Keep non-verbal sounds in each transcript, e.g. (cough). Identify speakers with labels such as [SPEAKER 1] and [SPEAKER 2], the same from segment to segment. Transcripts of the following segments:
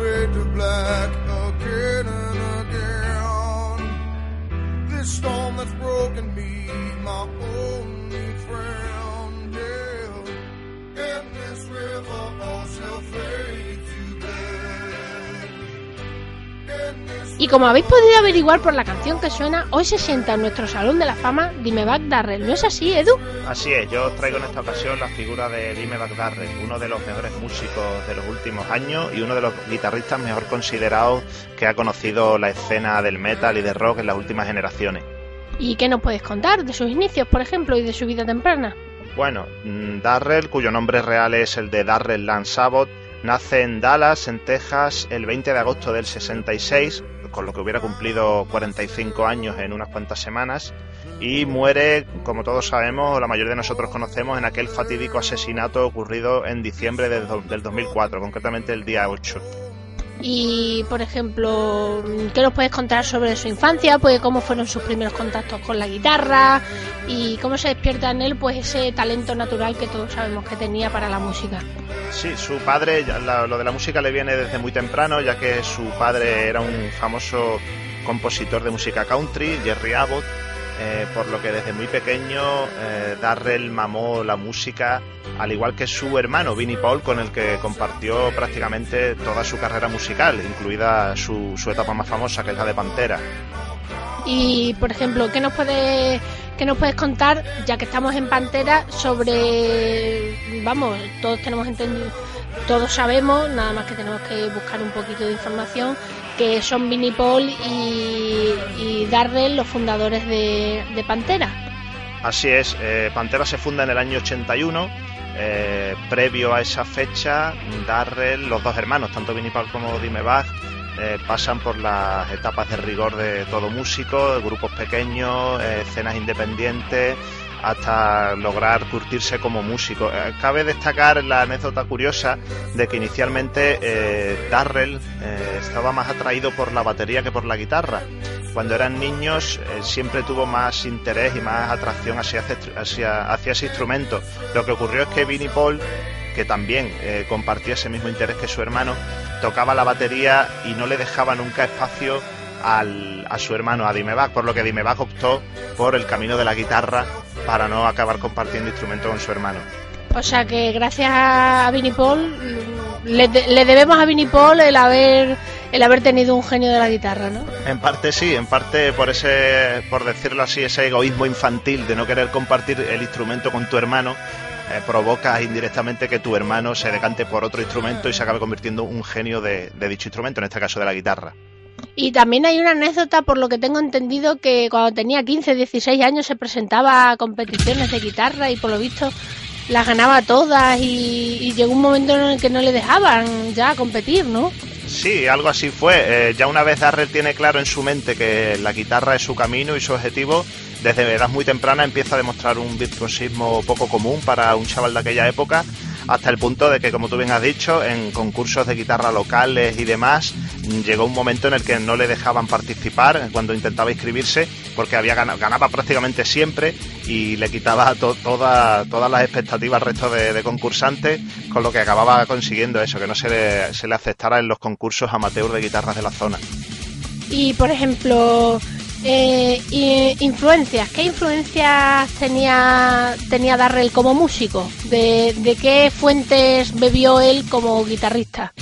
[SPEAKER 1] Fade to black
[SPEAKER 2] Y como habéis podido averiguar por la canción que suena, hoy se sienta en nuestro Salón de la Fama Dimebag Darrell. ¿No es así, Edu?
[SPEAKER 3] Así es, yo os traigo en esta ocasión la figura de Dimebag Darrell, uno de los mejores músicos de los últimos años y uno de los guitarristas mejor considerados que ha conocido la escena del metal y del rock en las últimas generaciones.
[SPEAKER 2] ¿Y qué nos puedes contar de sus inicios, por ejemplo, y de su vida temprana?
[SPEAKER 3] Bueno, mm, Darrell, cuyo nombre real es el de Darrell Lance Abbott, nace en Dallas, en Texas, el 20 de agosto del 66, con lo que hubiera cumplido 45 años en unas cuantas semanas, y muere, como todos sabemos, o la mayoría de nosotros conocemos, en aquel fatídico asesinato ocurrido en diciembre del, do- del 2004, concretamente el día 8.
[SPEAKER 2] Y, por ejemplo, ¿qué nos puedes contar sobre su infancia? Pues cómo fueron sus primeros contactos con la guitarra y cómo se despierta en él pues ese talento natural que todos sabemos que tenía para la música.
[SPEAKER 3] Sí, su padre, lo de la música le viene desde muy temprano, ya que su padre era un famoso compositor de música country, Jerry Abbott, eh, por lo que desde muy pequeño eh, Darrell mamó la música, al igual que su hermano Vinnie Paul, con el que compartió prácticamente toda su carrera musical, incluida su, etapa más famosa, que es la de Pantera.
[SPEAKER 2] Y, por ejemplo, ¿qué nos puedes, qué nos puedes contar, ya que estamos en Pantera, sobre, vamos, todos tenemos entendido, todos sabemos, nada más que tenemos que buscar un poquito de información, que son Vinnie Paul y, Darrell los fundadores de, de Pantera.
[SPEAKER 3] Así es, eh, Pantera se funda en el año 81. eh, previo a esa fecha, Darrell, los dos hermanos, tanto Vinnie Paul como Dimebag, eh, pasan por las etapas de rigor de todo músico, grupos pequeños, escenas independientes, hasta lograr curtirse como músico. Eh, cabe destacar la anécdota curiosa de que inicialmente eh, Darrell estaba más atraído por la batería que por la guitarra. Cuando eran niños siempre tuvo más interés y más atracción hacia, hacia, ese instrumento. Lo que ocurrió es que Vinnie Paul, que también compartía ese mismo interés que su hermano, tocaba la batería y no le dejaba nunca espacio al, a su hermano, a Dimebag, por lo que Dimebag optó por el camino de la guitarra para no acabar compartiendo instrumento con su hermano.
[SPEAKER 2] O sea que gracias a Vinnie Paul, le, de- le debemos a Vinnie Paul el haber el haber tenido un genio de la guitarra, ¿no?
[SPEAKER 3] En parte sí, en parte por ese, por decirlo así, ese egoísmo infantil de no querer compartir el instrumento con tu hermano, eh, provoca indirectamente que tu hermano se decante por otro instrumento y se acabe convirtiendo en un genio de, de dicho instrumento, en este caso de la guitarra.
[SPEAKER 2] Y también hay una anécdota, por lo que tengo entendido, que cuando tenía 15, 16 años se presentaba a competiciones de guitarra y por lo visto las ganaba todas y, y llegó un momento en el que no le dejaban ya competir, ¿no?
[SPEAKER 3] Sí, algo así fue. Eh, ya una vez Darrell tiene claro en su mente que la guitarra es su camino y su objetivo, desde edad muy temprana empieza a demostrar un virtuosismo poco común para un chaval de aquella época, hasta el punto de que, como tú bien has dicho, en concursos de guitarra locales y demás, llegó un momento en el que no le dejaban participar cuando intentaba inscribirse, porque había ganaba prácticamente siempre y le quitaba to- toda- todas las expectativas al resto de, de concursantes, con lo que acababa consiguiendo eso, que no se le, se le aceptara en los concursos amateur de guitarras de la zona.
[SPEAKER 2] Y por ejemplo, eh, y- influencias. ¿Qué influencias tenía, tenía Darrell como músico? ¿De, de qué fuentes bebió él como guitarrista?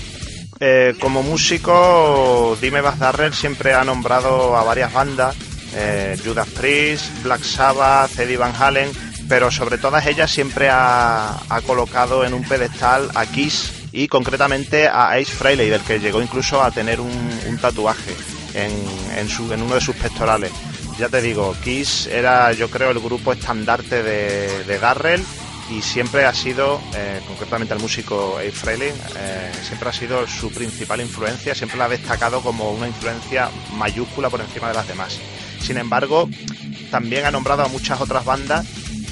[SPEAKER 3] Eh, como músico, Dime Baz Darrell siempre ha nombrado a varias bandas, eh, Judas Priest, Black Sabbath, Eddie Van Halen, pero sobre todas ellas siempre ha, colocado en un pedestal a Kiss y concretamente a Ace Frehley, del que llegó incluso a tener un tatuaje en, su- en uno de sus pectorales. Ya te digo, Kiss era yo creo el grupo estandarte de, de Darrell y siempre ha sido, eh, concretamente el músico Ace Frehley, eh, siempre ha sido su principal influencia, siempre la ha destacado como una influencia mayúscula por encima de las demás. Sin embargo, también ha nombrado a muchas otras bandas,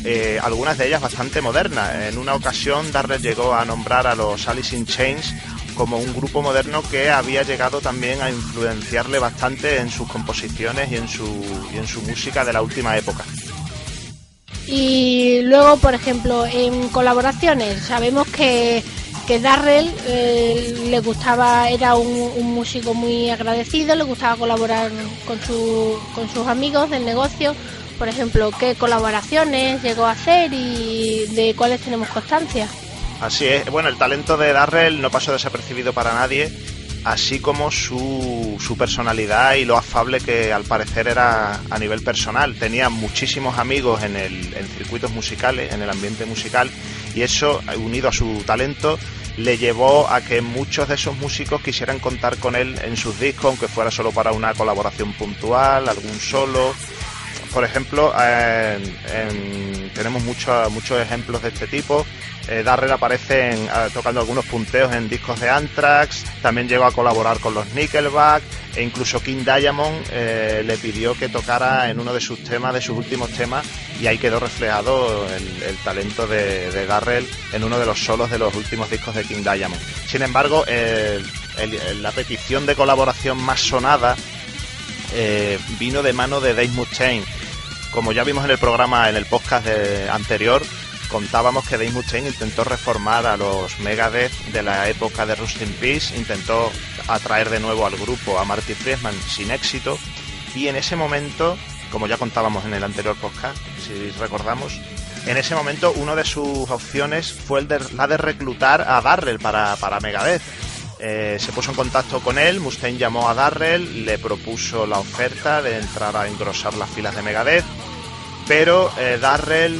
[SPEAKER 3] eh, algunas de ellas bastante modernas. En una ocasión, Darrell llegó a nombrar a los Alice in Chains como un grupo moderno que había llegado también a influenciarle bastante en sus composiciones y en su, y en su música de la última época.
[SPEAKER 2] Y luego, por ejemplo, en colaboraciones, sabemos que, que Darrell eh, le gustaba, era un, un músico muy agradecido, le gustaba colaborar con, su, con sus amigos del negocio. Por ejemplo, qué colaboraciones llegó a hacer y de cuáles tenemos constancia.
[SPEAKER 3] Así es. Bueno, el talento de Darrell no pasó desapercibido para nadie, así como su, su personalidad y lo afable que al parecer era a nivel personal. Tenía muchísimos amigos en, el, en circuitos musicales, en el ambiente musical, y eso, unido a su talento, le llevó a que muchos de esos músicos quisieran contar con él en sus discos, aunque fuera solo para una colaboración puntual, algún solo. Por ejemplo, en- tenemos muchos muchos ejemplos de este tipo. Eh, Darrell aparece tocando algunos punteos en discos de Anthrax, también llegó a colaborar con los Nickelback e incluso King Diamond eh, le pidió que tocara en uno de sus temas, de sus últimos temas, y ahí quedó reflejado el, talento de, Darrell en uno de los solos de los últimos discos de King Diamond. Sin embargo, la petición de colaboración más sonada eh, vino de mano de Dave Mustaine. Como ya vimos en el programa, en el podcast anterior, contábamos que Dave Mustaine intentó reformar a los Megadeth de la época de Rust in Peace, intentó atraer de nuevo al grupo a Marty Friedman sin éxito, y en ese momento, como ya contábamos en el anterior podcast, si recordamos, en ese momento una de sus opciones fue la de reclutar a Darrell para, para Megadeth. Eh, se puso en contacto con él, Mustaine llamó a Darrell, le propuso la oferta de entrar a engrosar las filas de Megadeth, pero eh, Darrell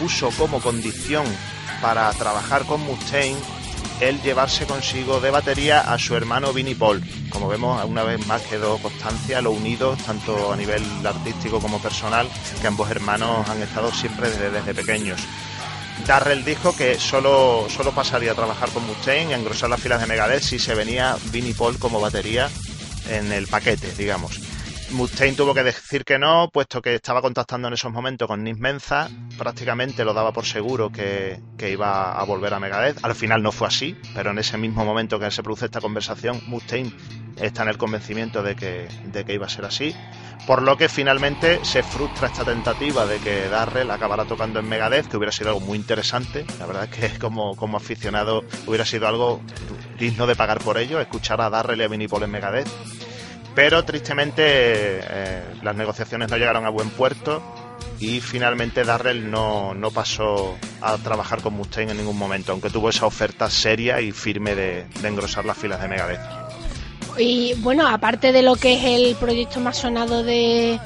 [SPEAKER 3] puso como condición para trabajar con Mustaine el llevarse consigo de batería a su hermano Vinnie Paul. Como vemos, una vez más quedó constancia lo unidos, tanto a nivel artístico como personal, que ambos hermanos han estado siempre desde, pequeños. Darrell dijo que solo, solo pasaría a trabajar con Mustaine, a engrosar las filas de Megadeth, si se venía Vinnie Paul como batería en el paquete, digamos. Mustaine tuvo que decir que no, puesto que estaba contactando en esos momentos con Nick Menza, prácticamente lo daba por seguro que, que iba a volver a Megadeth. Al final no fue así, pero en ese mismo momento que se produce esta conversación, Mustaine está en el convencimiento de que, de que iba a ser así. Por lo que finalmente se frustra esta tentativa de que Darrell acabara tocando en Megadeth, que hubiera sido algo muy interesante. La verdad es que (laughs) como, como aficionado hubiera sido algo digno de pagar por ello, escuchar a Darrell y a Vinnie Paul en Megadeth. Pero tristemente eh, las negociaciones no llegaron a buen puerto y finalmente Darrell no, no pasó a trabajar con Mustaine en ningún momento, aunque tuvo esa oferta seria y firme de, engrosar las filas de Megadeth.
[SPEAKER 2] Y bueno, aparte de lo que es el proyecto más sonado de,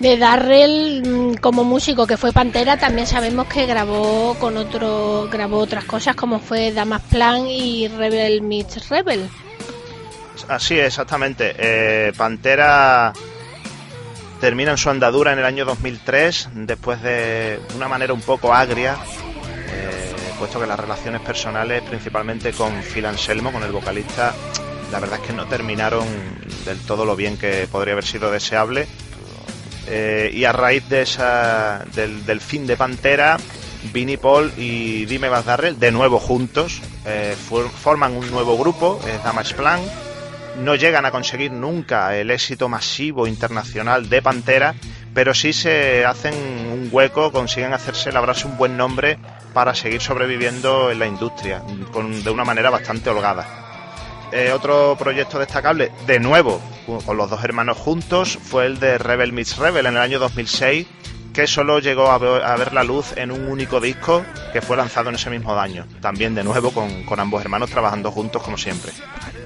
[SPEAKER 2] de Darrell mm, como músico que fue Pantera, también sabemos que grabó con otro, grabó otras cosas como fue Damas Plan y Rebel Meets Rebel.
[SPEAKER 3] Así es, exactamente. Eh, Pantera termina en su andadura en el año 2003 después de una manera un poco agria, eh, puesto que las relaciones personales, principalmente con Phil Anselmo, con el vocalista, la verdad es que no terminaron del todo lo bien que podría haber sido deseable. Eh, y a raíz de esa, del, fin de Pantera, Vinnie Paul y Dime Darrell, de nuevo juntos, for- forman un nuevo grupo, es Damage Plan. No llegan a conseguir nunca el éxito masivo internacional de Pantera, pero sí se hacen un hueco, consiguen hacerse labrarse un buen nombre para seguir sobreviviendo en la industria, de una manera bastante holgada. Eh, otro proyecto destacable, de nuevo, con los dos hermanos juntos, fue el de Rebel Meets Rebel en el año 2006, que solo llegó a ver, la luz en un único disco que fue lanzado en ese mismo año. También de nuevo con ambos hermanos trabajando juntos como siempre.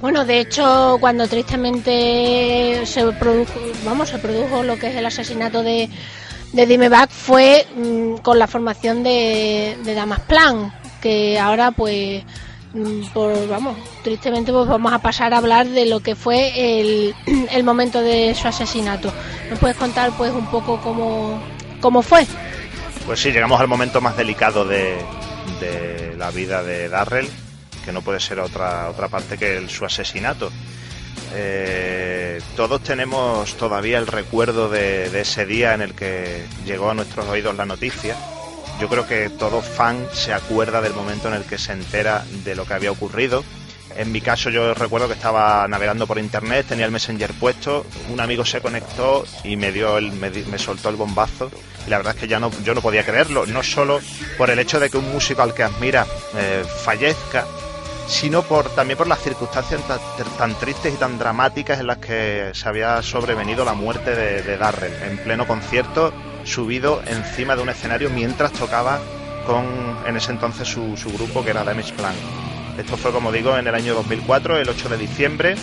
[SPEAKER 2] Bueno, de hecho, cuando tristemente se produjo, vamos, se produjo lo que es el asesinato de, de Dimebag fue mm, con la formación de, de Damas Plan, que ahora pues mm, por vamos, tristemente pues vamos a pasar a hablar de lo que fue el, (clears throat) el momento de su asesinato. ¿Nos puedes contar pues un poco cómo, cómo fue?
[SPEAKER 3] Pues sí, llegamos al momento más delicado de, de la vida de Darrell, que no puede ser otra, otra parte que su asesinato. Eh, todos tenemos todavía el recuerdo de, ese día en el que llegó a nuestros oídos la noticia. Yo creo que todo fan se acuerda del momento en el que se entera de lo que había ocurrido. En mi caso yo recuerdo que estaba navegando por internet, tenía el Messenger puesto, un amigo se conectó y me dio el, me soltó el bombazo y la verdad es que ya no, yo no podía creerlo, no solo por el hecho de que un músico al que admira eh, fallezca, sino por también por las circunstancias tan, tan tristes y tan dramáticas en las que se había sobrevenido la muerte de, Darrell en pleno concierto, subido encima de un escenario mientras tocaba con en ese entonces su, su grupo que era Damage Plan. Esto fue, como digo, en el año 2004, el 8 de diciembre.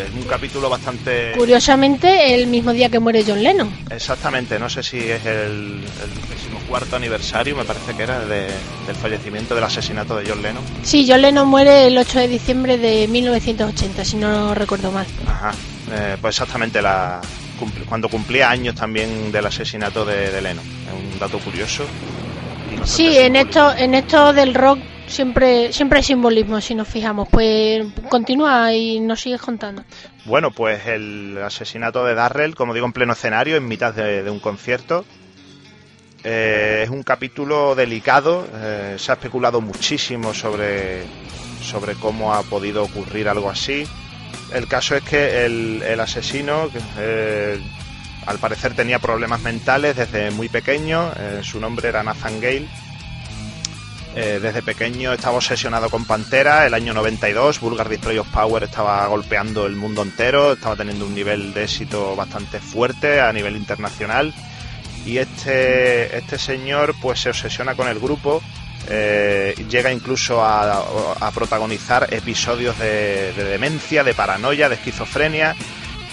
[SPEAKER 3] Eh, un capítulo bastante...
[SPEAKER 2] Curiosamente, el mismo día que muere John Lennon.
[SPEAKER 3] Exactamente, no sé si es el, el cuarto aniversario, me parece que era, de- del fallecimiento, del asesinato de John Lennon.
[SPEAKER 2] Sí, John Lennon muere el 8 de diciembre de 1980, si no recuerdo mal.
[SPEAKER 3] Ajá, eh, pues exactamente la, cuando cumplía años también del asesinato de, de Lennon. Es un dato curioso.
[SPEAKER 2] Sí, en esto, en esto del rock siempre, siempre hay simbolismo, si nos fijamos. Pues continúa y nos sigues contando.
[SPEAKER 3] Bueno, pues el asesinato de Darrell, como digo, en pleno escenario, en mitad de, un concierto. Eh, es un capítulo delicado, eh, se ha especulado muchísimo sobre, sobre cómo ha podido ocurrir algo así. El caso es que el, el asesino, eh, al parecer tenía problemas mentales desde muy pequeño, su nombre era Nathan Gale. Eh, desde pequeño estaba obsesionado con Pantera. El año 92, Vulgar Display of Power estaba golpeando el mundo entero, estaba teniendo un nivel de éxito bastante fuerte a nivel internacional. Y este, este señor pues se obsesiona con el grupo, eh, llega incluso a, protagonizar episodios de demencia, de paranoia, de esquizofrenia,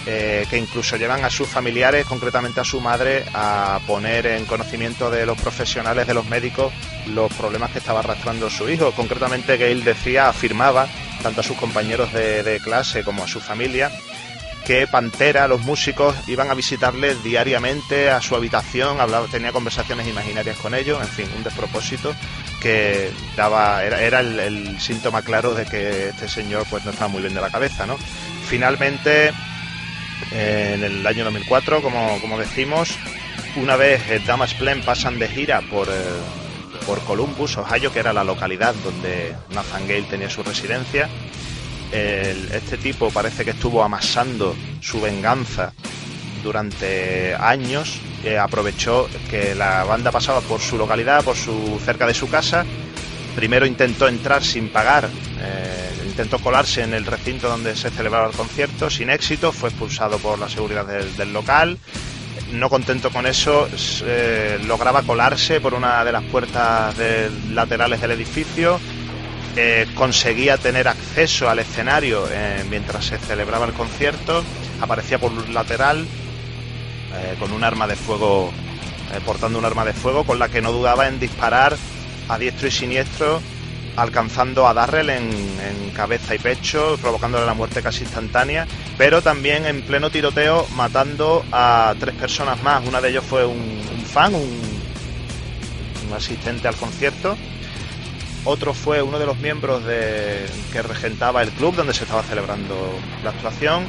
[SPEAKER 3] eh, que incluso llevan a sus familiares, concretamente a su madre, a poner en conocimiento de los profesionales, de los médicos, los problemas que estaba arrastrando su hijo. Concretamente él decía, afirmaba, tanto a sus compañeros de, clase como a su familia, que Pantera, los músicos, iban a visitarle diariamente a su habitación, hablaba, tenía conversaciones imaginarias con ellos, en fin, un despropósito que daba, era, el, el síntoma claro de que este señor pues no estaba muy bien de la cabeza, ¿no? Finalmente, en el año 2004, como, como decimos, una vez eh, Damas Plan pasan de gira por, eh, por Columbus, Ohio, que era la localidad donde Nathan Gale tenía su residencia, este tipo parece que estuvo amasando su venganza durante años. aprovechó que la banda pasaba por su localidad, por su cerca de su casa. Primero intentó entrar sin pagar, eh, intentó colarse en el recinto donde se celebraba el concierto, sin éxito, fue expulsado por la seguridad del, local. No contento con eso, eh, lograba colarse por una de las puertas laterales del edificio, eh, conseguía tener acceso al escenario eh, mientras se celebraba el concierto, aparecía por un lateral con un arma de fuego, portando un arma de fuego con la que no dudaba en disparar a diestro y siniestro, alcanzando a Darrell en, cabeza y pecho, provocándole la muerte casi instantánea, pero también en pleno tiroteo matando a tres personas más. Una de ellos fue un, un fan, un, un asistente al concierto. Otro fue uno de los miembros de, que regentaba el club donde se estaba celebrando la actuación.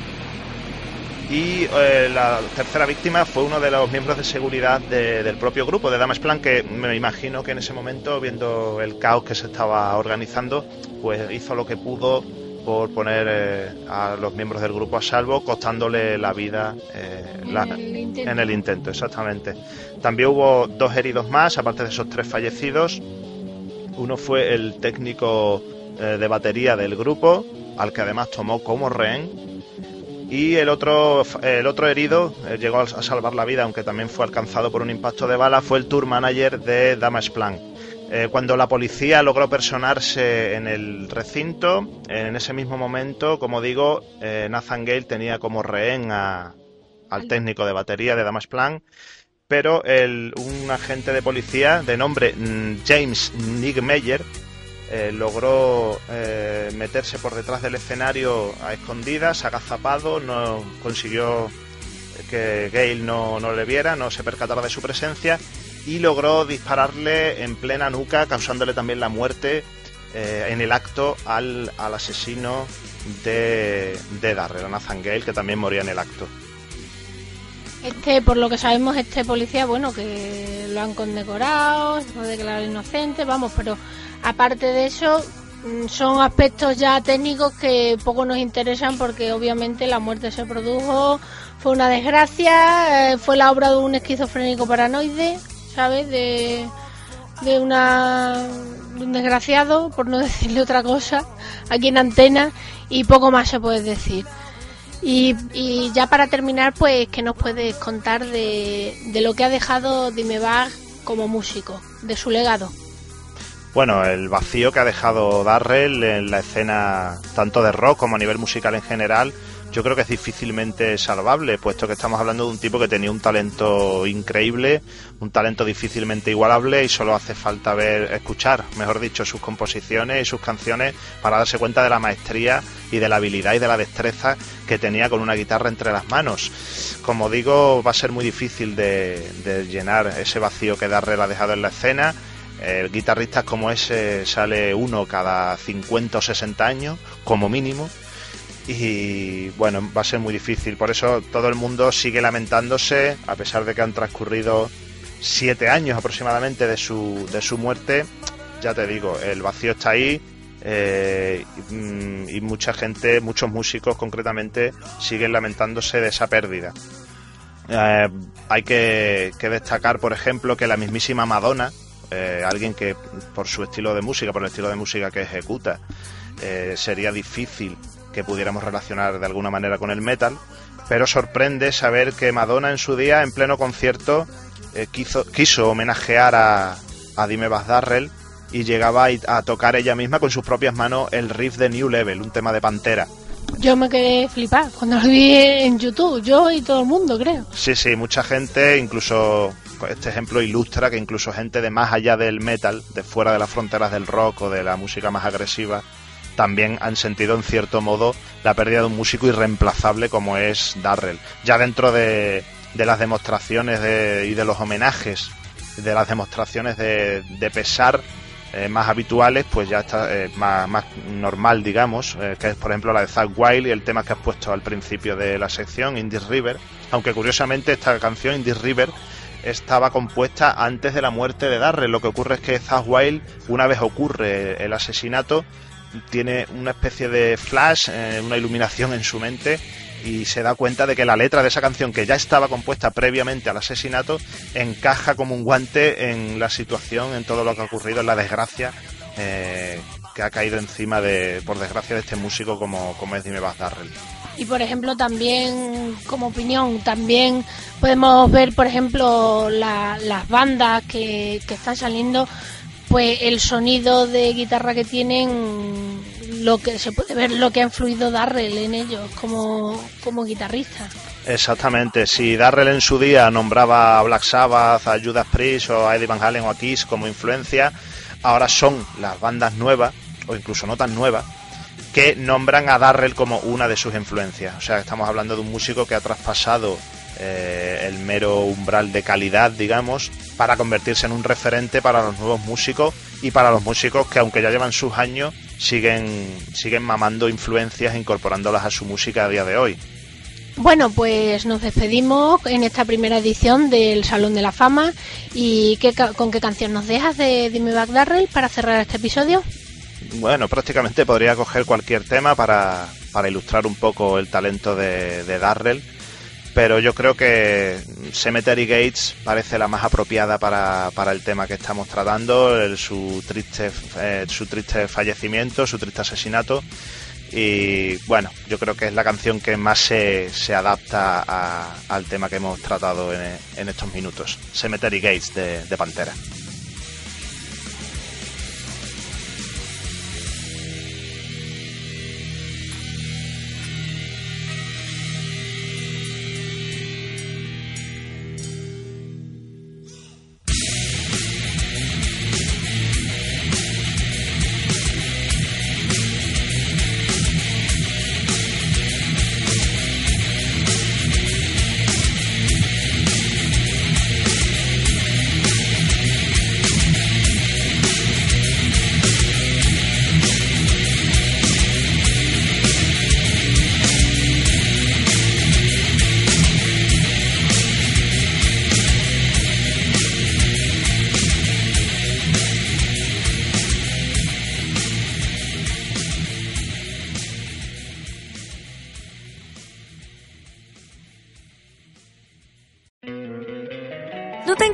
[SPEAKER 3] Y eh, la tercera víctima fue uno de los miembros de seguridad de- del propio grupo de Damas Plan, que me imagino que en ese momento, viendo el caos que se estaba organizando, pues hizo lo que pudo por poner eh, a los miembros del grupo a salvo, costándole la vida eh,
[SPEAKER 2] En
[SPEAKER 3] la-
[SPEAKER 2] el intento.
[SPEAKER 3] en el intento, exactamente. También hubo dos heridos más, aparte de esos tres fallecidos. Uno fue el técnico de batería del grupo, al que además tomó como rehén. Y el otro, el otro herido eh, llegó a salvar la vida, aunque también fue alcanzado por un impacto de bala, fue el tour manager de Damage Plan. Eh, cuando la policía logró personarse en el recinto, en ese mismo momento, como digo, eh, Nathan Gale tenía como rehén a- al técnico de batería de Damage Plan, pero el- un agente de policía de nombre mm, James Nigmeyer eh, logró eh, meterse por detrás del escenario a escondidas, agazapado, no consiguió que Gale no, no le viera, no se percatara de su presencia y logró dispararle en plena nuca, causándole también la muerte eh, en el acto al, al asesino de, de Darrell, Nathan Gale, que también moría en el acto.
[SPEAKER 2] Este, por lo que sabemos, este policía, bueno, que lo han condecorado, se puede declarar inocente, vamos, pero aparte de eso, mm, son aspectos ya técnicos que poco nos interesan porque obviamente la muerte se produjo, fue una desgracia, eh, fue la obra de un esquizofrénico paranoide, ¿sabes? De, de una un desgraciado, por no (laughs) decirle otra cosa, aquí en antena, y poco más se puede decir. Y, y ya para terminar, pues, ¿qué nos puedes contar de, de lo que ha dejado Dimebag como músico, de su legado?
[SPEAKER 3] Bueno, el vacío que ha dejado Darrell en la escena tanto de rock como a nivel musical en general, yo creo que es difícilmente salvable, puesto que estamos hablando de un tipo que tenía un talento increíble, un talento difícilmente igualable y solo hace falta ver, escuchar, mejor dicho, sus composiciones y sus canciones para darse cuenta de la maestría y de la habilidad y de la destreza que tenía con una guitarra entre las manos. Como digo, va a ser muy difícil de, de llenar ese vacío que Darrell ha dejado en la escena. El guitarristas como ese sale uno cada 50 o 60 años, como mínimo. Y bueno, va a ser muy difícil. Por eso todo el mundo sigue lamentándose, a pesar de que han transcurrido siete años aproximadamente de su, de su muerte. Ya te digo, el vacío está ahí. eh, y, mucha gente, muchos músicos concretamente, siguen lamentándose de esa pérdida. Eh, hay que destacar, por ejemplo, que la mismísima Madonna, eh, alguien que por su estilo de música, por el estilo de música que ejecuta, eh, sería difícil que pudiéramos relacionar de alguna manera con el metal, pero sorprende saber que Madonna en su día, en pleno concierto, eh, quiso, quiso homenajear a, a Dimebag Darrell y llegaba a, a tocar ella misma con sus propias manos el riff de New Level, un tema de Pantera.
[SPEAKER 2] Yo me quedé flipada cuando lo vi en YouTube, yo y todo el mundo, creo.
[SPEAKER 3] Sí, sí, mucha gente, incluso este ejemplo ilustra que incluso gente de más allá del metal, de fuera de las fronteras del rock o de la música más agresiva, también han sentido en cierto modo la pérdida de un músico irreemplazable como es Darrell. Ya dentro de, de las demostraciones de- y de los homenajes, de las demostraciones de, de pesar eh, más habituales, pues ya está eh, más, más normal, digamos, eh, que es por ejemplo la de Zack Wild y el tema que has puesto al principio de la sección, Indie River, aunque curiosamente esta canción, Indie River, estaba compuesta antes de la muerte de Darrell. Lo que ocurre es que Wild, una vez ocurre el asesinato, tiene una especie de flash, eh, una iluminación en su mente y se da cuenta de que la letra de esa canción que ya estaba compuesta previamente al asesinato encaja como un guante en la situación, en todo lo que ha ocurrido, en la desgracia eh, que ha caído encima de, por desgracia, de este músico como, como es Dimebag Darrell.
[SPEAKER 2] Y por ejemplo, también, como opinión, también podemos ver, por ejemplo, la- las bandas que, que están saliendo pues el sonido de guitarra que tienen, lo que se puede ver lo que ha influido Darrell en ellos como, como guitarrista.
[SPEAKER 3] Exactamente, si Darrell en su día nombraba a Black Sabbath, a Judas Priest o a Eddie Van Halen o a Kiss como influencia, ahora son las bandas nuevas, o incluso no tan nuevas, que nombran a Darrell como una de sus influencias. O sea, estamos hablando de un músico que ha traspasado eh, el mero umbral de calidad, digamos, para convertirse en un referente para los nuevos músicos y para los músicos que aunque ya llevan sus años, siguen, siguen mamando influencias e incorporándolas a su música a día de hoy.
[SPEAKER 2] Bueno, pues nos despedimos en esta primera edición del Salón de la Fama. ¿Y qué, con qué canción nos dejas de Dime Back Darrell para cerrar este episodio?
[SPEAKER 3] Bueno, prácticamente podría coger cualquier tema para, para ilustrar un poco el talento de, Darrell, pero yo creo que Cemetery Gates parece la más apropiada para, para el tema que estamos tratando, el- su, triste, eh, su triste fallecimiento, su triste asesinato. Y bueno, yo creo que es la canción que más se, se adapta a- al tema que hemos tratado en, en estos minutos. Cemetery Gates de Pantera.